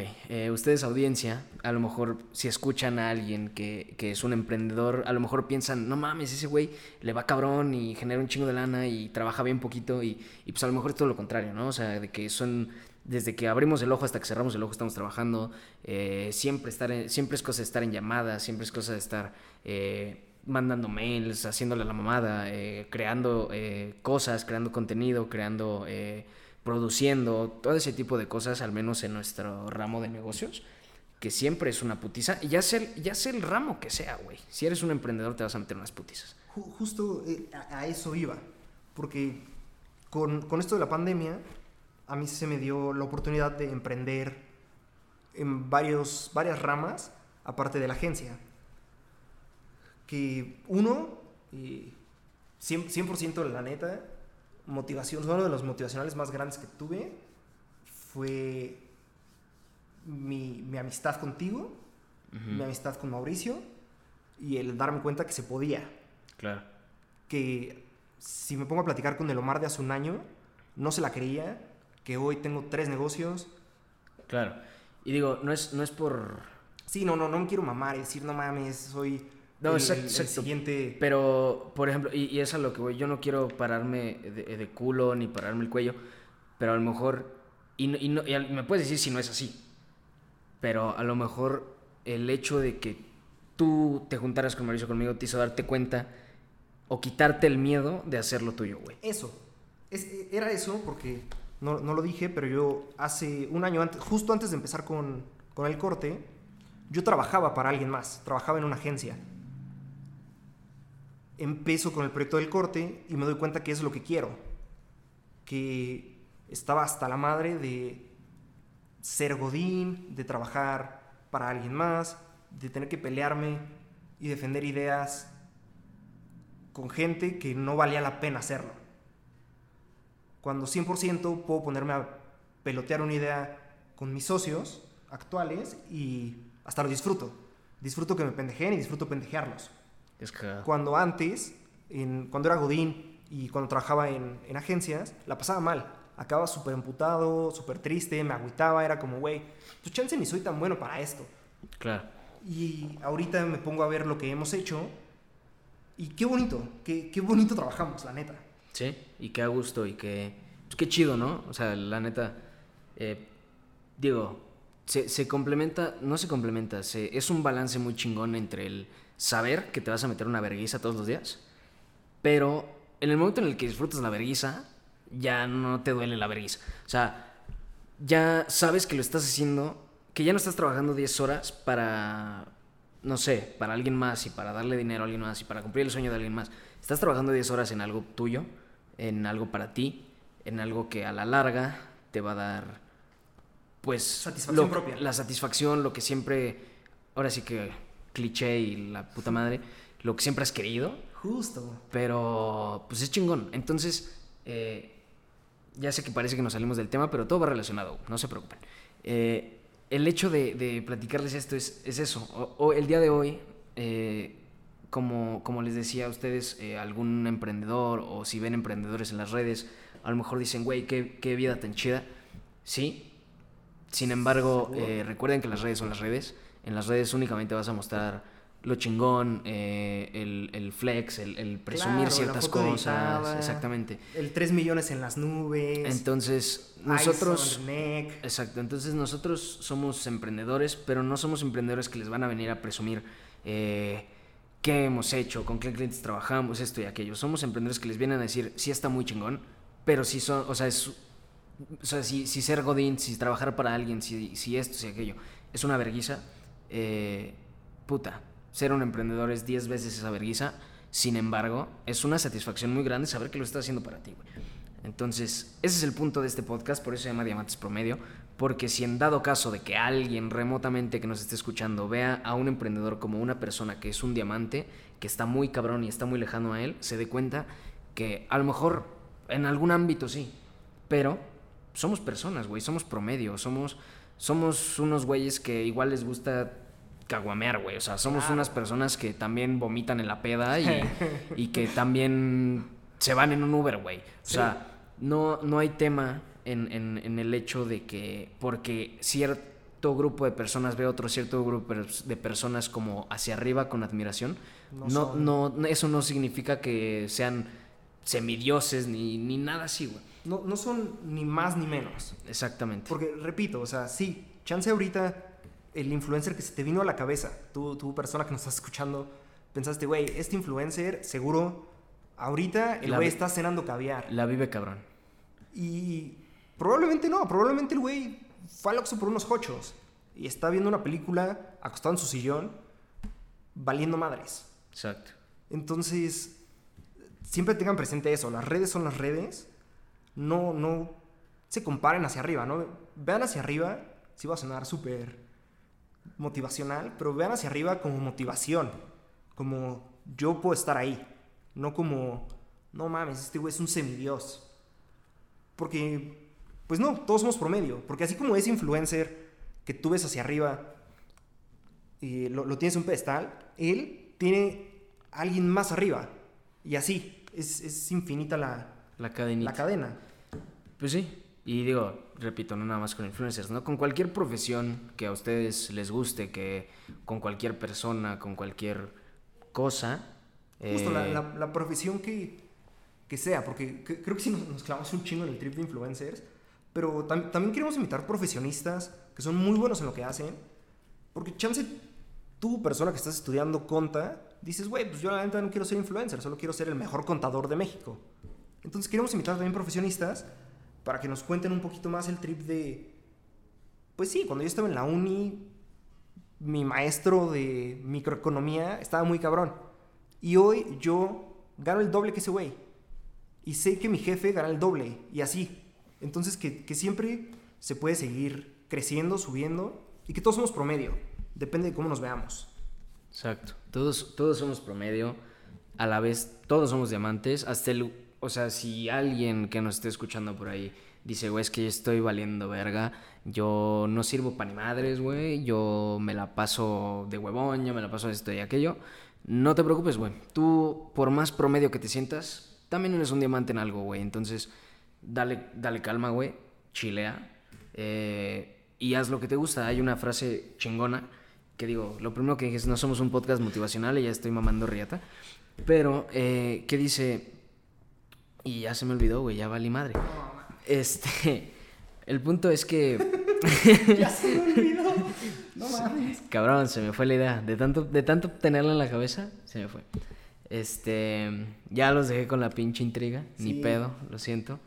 ustedes audiencia, a lo mejor si escuchan a alguien que, que es un emprendedor, a lo mejor piensan, no mames, ese güey le va cabrón y genera un chingo de lana y trabaja bien poquito y, y pues a lo mejor es todo lo contrario, ¿no? O sea, de que son, desde que abrimos el ojo hasta que cerramos el ojo estamos trabajando, eh, siempre, estar siempre es cosa de estar en llamadas, siempre es cosa de estar eh, mandando mails, haciéndole la mamada, eh, creando cosas, creando contenido, creando... produciendo, todo ese tipo de cosas, al menos en nuestro ramo de negocios, que siempre es una putiza. Y ya sea el, ya sea el ramo que sea, güey. Si eres un emprendedor, te vas a meter unas putizas. Ju- justo a eso iba. Porque con, con esto de la pandemia, a mí se me dio la oportunidad de emprender en varios, varias ramas, aparte de la agencia. Que uno, eh, 100%, 100% la neta, motivación, uno de los motivacionales más grandes que tuve fue mi, mi amistad contigo, mi amistad con Mauricio y el darme cuenta que se podía Claro. que si me pongo a platicar con el Omar de hace un año, no se la creía, que hoy tengo tres negocios. Claro. Y digo, no es, no es por... Sí, no, no, no me quiero mamar decir, no mames, soy No, el, exacto, el- el exacto. siguiente... Pero, por ejemplo, y, y es a lo que voy, yo no quiero pararme de, de culo ni pararme el cuello, pero a lo mejor, y, y no- y me puedes decir si no es así, pero a lo mejor el hecho de que tú te juntaras con Mauricio conmigo te hizo darte cuenta o quitarte el miedo de hacerlo tuyo, güey. Eso, es- era eso porque no, no lo dije, pero yo hace un año antes, justo antes de empezar con, con el corte, yo trabajaba para alguien más, trabajaba en una agencia. Empiezo con el proyecto del corte y me doy cuenta que es lo que quiero. Que estaba hasta la madre de ser godín, de trabajar para alguien más, de tener que pelearme y defender ideas con gente que no valía la pena hacerlo. Cuando 100% puedo ponerme a pelotear una idea con mis socios actuales y hasta lo disfruto. Disfruto que me pendejeen y disfruto pendejearlos. Es que... Cuando antes, en, cuando era Godín y cuando trabajaba en, en agencias, la pasaba mal. Acababa súper emputado, súper triste, me agüitaba, era como, güey, pues chance ni soy tan bueno para esto. Claro. Y ahorita me pongo a ver lo que hemos hecho y qué bonito, qué, qué bonito trabajamos, la neta. Sí, y qué a gusto y qué, pues qué chido, ¿no? O sea, la neta, eh, digo, se, se, complementa, no se complementa, se, es un balance muy chingón entre el saber que te vas a meter una vergüenza todos los días, pero en el momento en el que disfrutas la vergüenza, ya no te duele la vergüenza. O sea, ya sabes que lo estás haciendo, que ya no estás trabajando 10 horas para, no sé, para alguien más y para darle dinero a alguien más y para cumplir el sueño de alguien más. Estás trabajando 10 horas en algo tuyo, en algo para ti, en algo que a la larga te va a dar, pues, satisfacción lo, propia. La satisfacción, lo que siempre, ahora sí que cliché y la puta madre, lo que siempre has querido. Justo. Pero, pues es chingón. Entonces, eh, ya sé que parece que nos salimos del tema, pero todo va relacionado, no se preocupen. Eh, el hecho de, de, platicarles esto es, es eso. O, o, el día de hoy, eh, como, como les decía a ustedes, eh, algún emprendedor o si ven emprendedores en las redes, a lo mejor dicen, güey, qué, qué, vida tan chida. Sí. Sin embargo, eh, recuerden que las redes son las redes. En las redes únicamente vas a mostrar lo chingón, eh, el, el, flex, el, el presumir claro, ciertas cosas. Exactamente. El 3 millones en las nubes. Entonces, nosotros. Exacto. Entonces, nosotros somos emprendedores, pero no somos emprendedores que les van a venir a presumir. Eh, qué hemos hecho, con qué clientes trabajamos, esto y aquello. Somos emprendedores que les vienen a decir, sí está muy chingón, pero si son, o sea, es, o sea si, si, ser godín, si trabajar para alguien, si, si esto, si aquello, es una verguiza, eh, puta, ser un emprendedor es 10 veces esa verguiza. Sin embargo, es una satisfacción muy grande saber que lo estás haciendo para ti, güey. Entonces, ese es el punto de este podcast, por eso se llama Diamantes Promedio, porque si en dado caso de que alguien remotamente que nos esté escuchando vea a un emprendedor como una persona que es un diamante, que está muy cabrón y está muy lejano a él, se dé cuenta que a lo mejor en algún ámbito sí, pero somos personas, güey, somos promedio, somos, somos unos güeyes que igual les gusta caguamear, güey. O sea, somos unas personas que también vomitan en la peda y, *laughs* y que también se van en un Uber, güey. O sí. sea, no, no hay tema en, en, en, el hecho de que porque cierto grupo de personas ve otro cierto grupo de personas como hacia arriba con admiración, no, no, no eso no significa que sean semidioses ni, ni nada así, güey. No, no son ni más ni menos. Exactamente. Porque, repito, o sea, sí, chance ahorita el influencer que se te vino a la cabeza, tú, tú persona que nos estás escuchando, pensaste, güey, este influencer seguro ahorita el güey está cenando caviar. La vive cabrón. Y probablemente no, probablemente el güey fue al Oxxo por unos hochos y está viendo una película acostado en su sillón valiendo madres. Exacto. Entonces, siempre tengan presente eso, las redes son las redes, no, no se comparen hacia arriba, ¿no? Vean hacia arriba, sí va a sonar súper motivacional, pero vean hacia arriba como motivación, como yo puedo estar ahí, no como, no mames, este güey es un semidios. Porque, pues no, todos somos promedio, porque así como ese influencer que tú ves hacia arriba y lo, lo tienes en un pedestal, él tiene a alguien más arriba, y así, es, es infinita la, la, la cadena. Pues sí, y digo, repito, no nada más con influencers, ¿no? Con cualquier profesión que a ustedes les guste, que con cualquier persona, con cualquier cosa. Justo, eh... la, la, la, profesión que, que sea, porque que, creo que sí nos, nos, clavamos un chingo en el trip de influencers, pero tam, también queremos invitar profesionistas que son muy buenos en lo que hacen, porque chance tú, persona que estás estudiando conta, dices, güey, pues yo la neta no quiero ser influencer, solo quiero ser el mejor contador de México. Entonces queremos invitar también profesionistas para que nos cuenten un poquito más el trip de... Pues sí, cuando yo estaba en la uni, mi maestro de microeconomía estaba muy cabrón. Y hoy yo gano el doble que ese güey. Y sé que mi jefe gana el doble. Y así. Entonces, que, que siempre se puede seguir creciendo, subiendo, y que todos somos promedio. Depende de cómo nos veamos. Exacto. Todos, todos somos promedio. A la vez, todos somos diamantes. Hasta el. O sea, si alguien que nos esté escuchando por ahí dice, güey, es que yo estoy valiendo verga. Yo no sirvo para ni madres, güey. Yo me la paso de huevón, yo me la paso de esto y aquello. No te preocupes, güey. Tú, por más promedio que te sientas, también eres un diamante en algo, güey. Entonces, dale, dale calma, güey. Chilea. Eh, y haz lo que te gusta. Hay una frase chingona que digo, lo primero que dije es, no somos un podcast motivacional y ya estoy mamando riata. Pero, eh, ¿qué dice? Y ya se me olvidó, güey, ya valí madre. Este, *laughs* el punto es que... *laughs* ya se me olvidó. No mames. Cabrón, se me fue la idea. De tanto, de tanto tenerla en la cabeza, se me fue. Este, ya los dejé con la pinche intriga. Ni pedo, lo siento.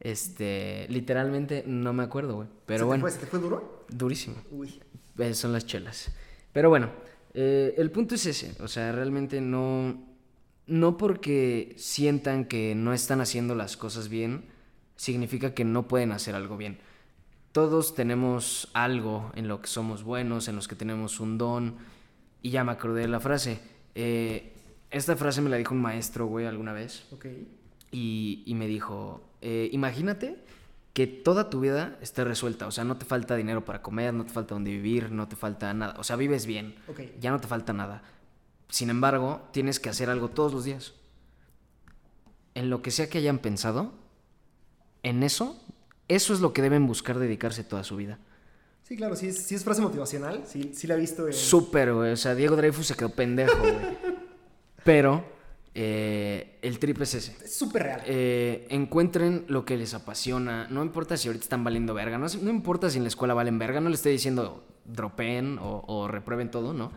Este, literalmente no me acuerdo, güey. Pero ¿Se bueno, Te fue, ¿Se te fue duro? durísimo. Uy. Eh, son las chelas. Pero bueno, eh, el punto es ese. O sea, realmente no. No porque sientan que no están haciendo las cosas bien, significa que no pueden hacer algo bien. Todos tenemos algo en lo que somos buenos, en los que tenemos un don. Y ya me acordé de la frase. Eh, esta frase me la dijo un maestro, güey, alguna vez Ok. Y, y me dijo, eh, imagínate que toda tu vida esté resuelta, o sea, no te falta dinero para comer, no te falta donde vivir, no te falta nada, o sea, vives bien, ya no te falta nada. Sin embargo, tienes que hacer algo todos los días. En lo que sea que hayan pensado, en eso, eso es lo que deben buscar dedicarse toda su vida. Sí, claro, sí es, sí es frase motivacional. Sí, sí la he visto en... Súper, güey, o sea, Diego Dreyfus se quedó pendejo, güey. *laughs* Pero eh, el trip es ese. Es súper real. Eh, encuentren lo que les apasiona. No importa si ahorita están valiendo verga. No, no importa si en la escuela valen verga. No les estoy diciendo dropeen o, o reprueben todo, ¿no?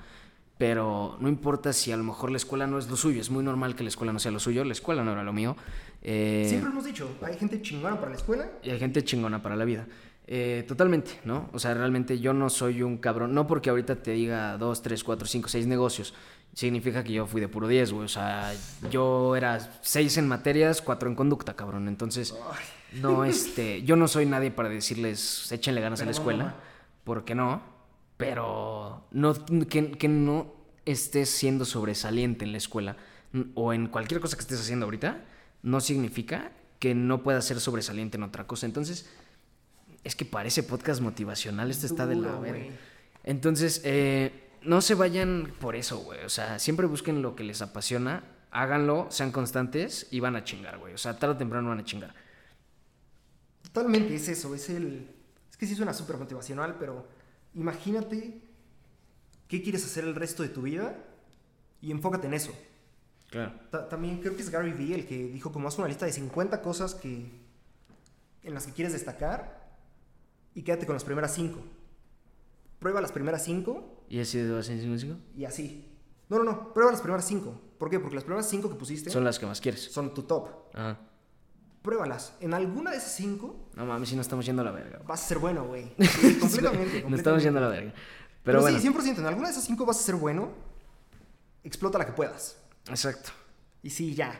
Pero no importa si a lo mejor la escuela no es lo suyo. Es muy normal que la escuela no sea lo suyo. La escuela no era lo mío. Eh, Siempre hemos dicho, hay gente chingona para la escuela. y hay gente chingona para la vida. Eh, totalmente, ¿no? O sea, realmente yo no soy un cabrón. No porque ahorita te diga dos, tres, cuatro, cinco, seis negocios. Significa que yo fui de puro 10, güey. O sea, yo era seis en materias, cuatro en conducta, cabrón. Entonces, no, este, yo no soy nadie para decirles, échenle ganas a la no, escuela. Porque no. Pero no, que, que no estés siendo sobresaliente en la escuela n- o en cualquier cosa que estés haciendo ahorita, no significa que no puedas ser sobresaliente en otra cosa. Entonces, es que parece podcast motivacional, esto está de la. Entonces, eh, no se vayan por eso, güey. O sea, siempre busquen lo que les apasiona, háganlo, sean constantes y van a chingar, güey. O sea, tarde o temprano van a chingar. Totalmente es eso, es el... Es que sí suena súper motivacional, pero imagínate qué quieres hacer el resto de tu vida y enfócate en eso. Claro. Ta- también creo que es Gary Vee el que dijo como haz una lista de 50 cosas que en las que quieres destacar y quédate con las primeras 5. Prueba las primeras 5 ¿Y así de base en cinco, cinco? y así. No, no, no, prueba las primeras 5. ¿Por qué? Porque las primeras 5 que pusiste Son las que más quieres. son tu top. Ajá. Pruébalas. En alguna de esas 5 No mames, si no estamos yendo a la verga. vas a ser bueno, güey. *laughs* Sí, completamente. No estamos completamente. yendo a la verga. Pero, Pero, bueno, sí, 100%. En alguna de esas 5 vas a ser bueno. Explota la que puedas. exacto. Y sí, ya.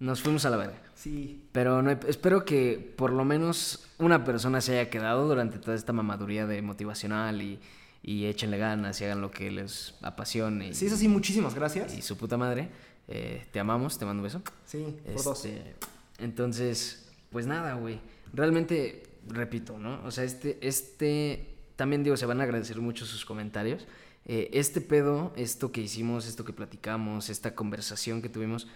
Nos fuimos a la verga. Sí. Pero no, espero que por lo menos una persona se haya quedado durante toda esta mamaduría de motivacional y, y échenle ganas y hagan lo que les apasione. Y, Si es así, muchísimas gracias. y su puta madre. Eh, te amamos, te mando un beso. Sí, por dos. Este, entonces, pues nada, güey. Realmente, repito, ¿no? O sea, este, este, también digo, se van a agradecer mucho sus comentarios. Eh, este pedo, esto que hicimos, esto que platicamos, esta conversación que tuvimos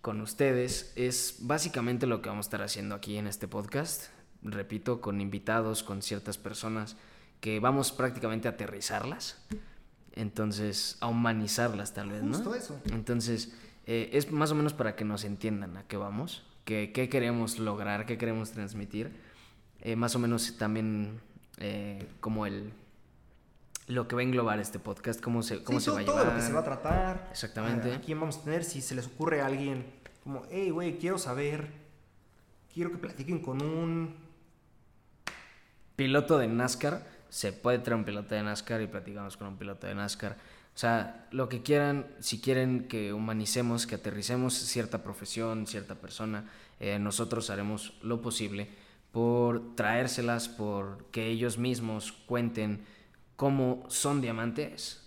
con ustedes, es básicamente lo que vamos a estar haciendo aquí en este podcast. Repito, con invitados, con ciertas personas que vamos prácticamente a aterrizarlas. Entonces, a humanizarlas tal vez, ¿no? Justo eso. Entonces, eh, es más o menos para que nos entiendan a qué vamos, qué, qué queremos lograr, qué queremos transmitir. Eh, más o menos también eh, como el lo que va a englobar este podcast, cómo se, cómo Sí, se todo, va a todo llevar. lo que se va a tratar. Exactamente. A quién vamos a tener, si se les ocurre a alguien como, hey, güey, quiero saber, quiero que platiquen con un... Piloto de NASCAR, se puede traer un piloto de NASCAR y platicamos con un piloto de NASCAR. O sea, lo que quieran, si quieren que humanicemos, que aterricemos cierta profesión, cierta persona, eh, nosotros haremos lo posible por traérselas, por que ellos mismos cuenten cómo son diamantes,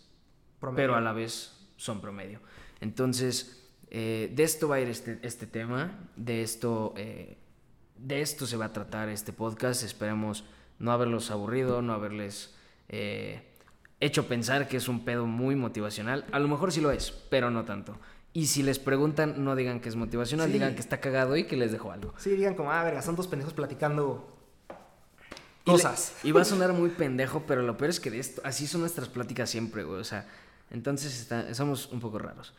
pero a la vez son promedio. Entonces, eh, de esto va a ir este, este tema, de esto, eh, de esto se va a tratar este podcast. Esperemos no haberlos aburrido, no haberles eh, hecho pensar que es un pedo muy motivacional. A lo mejor sí lo es, pero no tanto. Y si les preguntan, no digan que es motivacional, digan que está cagado y que les dejo algo. Sí, digan como, ah, verga, son dos pendejos platicando cosas. Y, va a sonar *laughs* muy pendejo, pero lo peor es que de esto, así son nuestras pláticas siempre, güey. O sea, entonces está, somos un poco raros.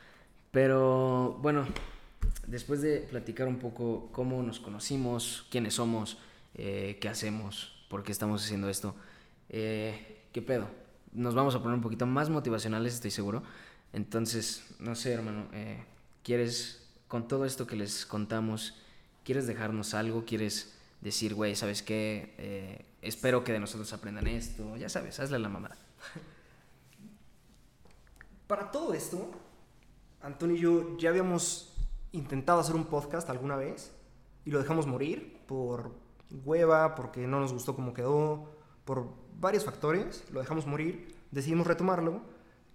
Pero bueno, después de platicar un poco cómo nos conocimos, quiénes somos, eh, qué hacemos, por qué estamos haciendo esto, eh, ¿qué pedo? Nos vamos a poner un poquito más motivacionales, estoy seguro. Entonces, no sé, hermano, eh, ¿quieres, con todo esto que les contamos, quieres dejarnos algo? ¿Quieres decir, güey, ¿sabes qué? Eh, espero que de nosotros aprendan esto. Ya sabes, hazle la mamada. Para todo esto, Antonio y yo ya habíamos intentado hacer un podcast alguna vez y lo dejamos morir por hueva, porque no nos gustó cómo quedó, por varios factores, lo dejamos morir, decidimos retomarlo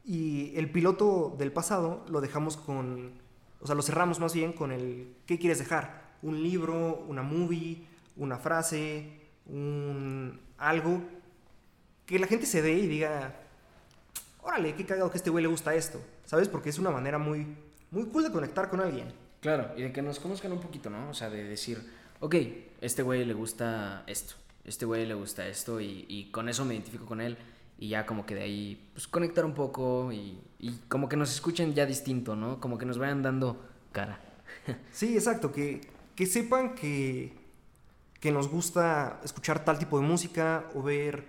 y el piloto del pasado lo dejamos con, o sea, lo cerramos más bien con el, ¿qué quieres dejar? Un libro, una movie, una frase, un algo que la gente se dé y diga, órale, qué cagado que a este güey le gusta esto, ¿sabes? Porque es una manera muy, muy cool de conectar con alguien. Claro, y de que nos conozcan un poquito, ¿no? O sea, de decir, ok, este güey le gusta esto, este güey le gusta esto y, y con eso me identifico con él y ya como que de ahí pues conectar un poco y, como que nos escuchen ya distinto, ¿no? Como que nos vayan dando cara. *laughs* sí, exacto, que, que sepan que, que nos gusta escuchar tal tipo de música o ver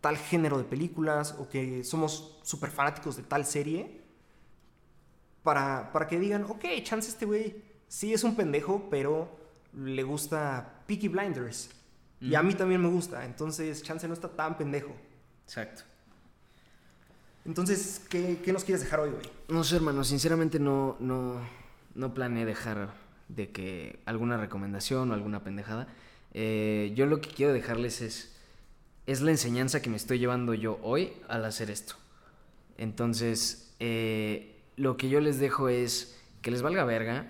tal género de películas o que somos súper fanáticos de tal serie para, para que digan, ok, chance este güey sí es un pendejo, pero le gusta Peaky Blinders. Y a mí también me gusta, entonces chance no está tan pendejo. Exacto. Entonces, ¿qué, nos quieres dejar hoy, güey? No sé, hermano, sinceramente no, no, no planeé dejar de que alguna recomendación o alguna pendejada. Eh, yo lo que quiero dejarles es, es la enseñanza que me estoy llevando yo hoy al hacer esto. Entonces, eh, lo que yo les dejo es que les valga verga.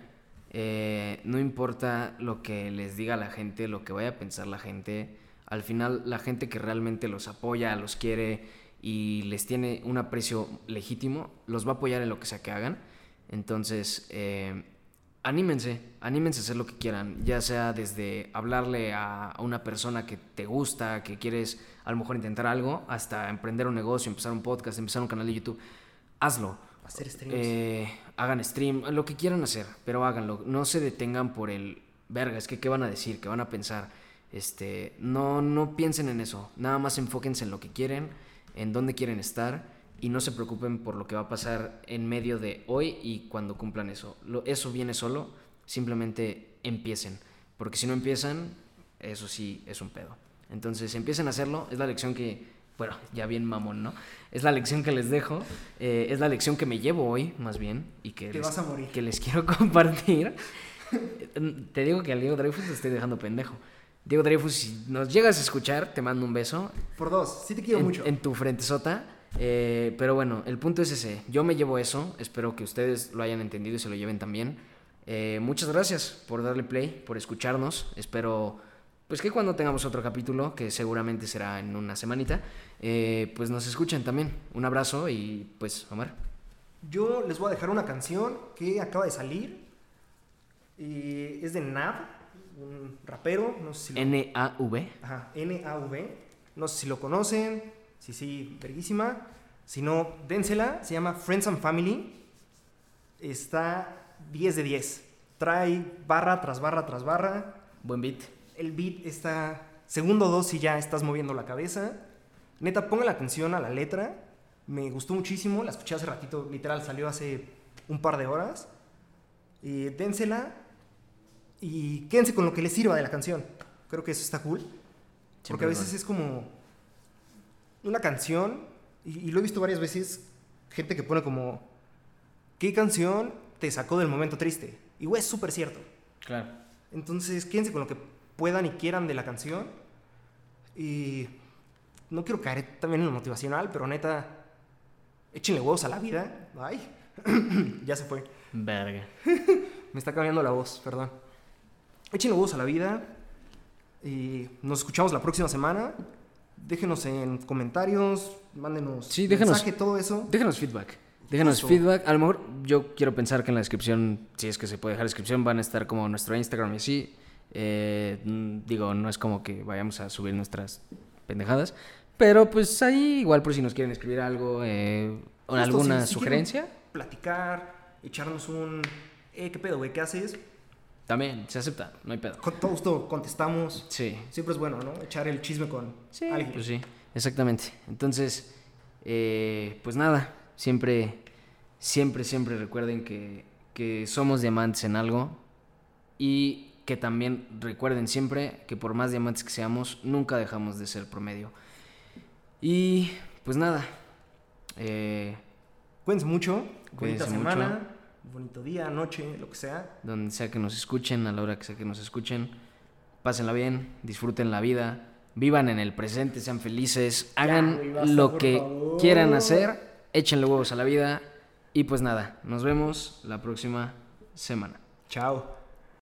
Eh, no importa lo que les diga la gente, lo que vaya a pensar la gente al final la gente que realmente los apoya, los quiere y les tiene un aprecio legítimo, los va a apoyar en lo que sea que hagan. Entonces, eh, anímense, anímense a hacer lo que quieran, ya sea desde hablarle a, una persona que te gusta, que quieres a lo mejor intentar algo, hasta emprender un negocio, empezar un podcast, empezar un canal de YouTube. Hazlo. Hacer streams. Eh, hagan stream, lo que quieran hacer, pero háganlo. No se detengan por el verga, es que qué van a decir, qué van a pensar este, no, no piensen en eso, nada más enfóquense en lo que quieren, en dónde quieren estar y no se preocupen por lo que va a pasar en medio de hoy y cuando cumplan eso. eso viene solo, simplemente empiecen, porque si no empiezan, eso sí es un pedo. Entonces empiecen a hacerlo, es la lección que, bueno, ya bien mamón, ¿no? Es la lección que les dejo, eh, es la lección que me llevo hoy, más bien, y que, les, que les quiero *laughs* compartir. Te digo que al Diego Dreyfus te estoy dejando pendejo. Diego Dreyfus, si nos llegas a escuchar, te mando un beso. Por dos, sí te quiero mucho. En tu frente sota. Eh, pero bueno, el punto es ese. Yo me llevo eso. Espero que ustedes lo hayan entendido y se lo lleven también. Eh, muchas gracias por darle play, por escucharnos. Espero pues que cuando tengamos otro capítulo, que seguramente será en una semanita, eh, pues nos escuchen también. Un abrazo y pues, Omar. Yo les voy a dejar una canción que acaba de salir. Y es de Nav un rapero, no sé si N-A-V. Ajá, N-A-V. No sé si lo conocen, si sí, verguísima. Si no, dénsela. Se llama Friends and Family. Está 10 de 10. Trae barra tras barra tras barra. Buen beat. El beat está segundo dos y ya estás moviendo la cabeza. Neta, pongan la atención a la letra. Me gustó muchísimo. La escuché hace ratito, literal, salió hace un par de horas. Y dénsela y quédense con lo que les sirva de la canción. Creo que eso está cool. porque a veces es como una canción, y, lo he visto varias veces, gente que pone como, ¿qué canción te sacó del momento triste? Y güey, es súper cierto. Claro. Entonces, quédense con lo que puedan y quieran de la canción. Y no quiero caer también en lo motivacional, pero neta, échenle huevos a la vida. Ay, *clears throat* ya se fue. Verga. *laughs* Me está cambiando la voz, perdón. Échenle huevos a la vida. Y nos escuchamos la próxima semana. Déjenos en comentarios, mándenos Sí, déjenos- mensaje, todo eso. Déjanos feedback. Déjanos Justo. feedback. A lo mejor yo quiero pensar que en la descripción, si es que se puede dejar descripción, van a estar como nuestro Instagram y así. Eh, mm, digo, no es como que vayamos a subir nuestras pendejadas. Pero pues ahí, igual por si nos quieren escribir algo, eh, o Justo, alguna si- si sugerencia, platicar, echarnos un... Eh, ¿qué pedo, güey? ¿Qué haces? también se acepta, no hay pedo. Con todo gusto contestamos. Sí, Siempre es bueno, ¿no? Echar el chisme con Sí, alguien. pues sí, exactamente. Entonces, eh, pues nada, siempre, siempre, siempre recuerden que, que somos diamantes en algo y que también recuerden siempre que por más diamantes que seamos, nunca dejamos de ser promedio. Y pues nada, eh, Cuídense mucho. Bonita Cuídense semana. Bonito día, noche, lo que sea. donde sea que nos escuchen, a la hora que sea que nos escuchen, pásenla bien, disfruten la vida, vivan en el presente, sean felices, hagan lo que favor. quieran hacer, échenle huevos a la vida y pues nada, nos vemos la próxima semana. Chao.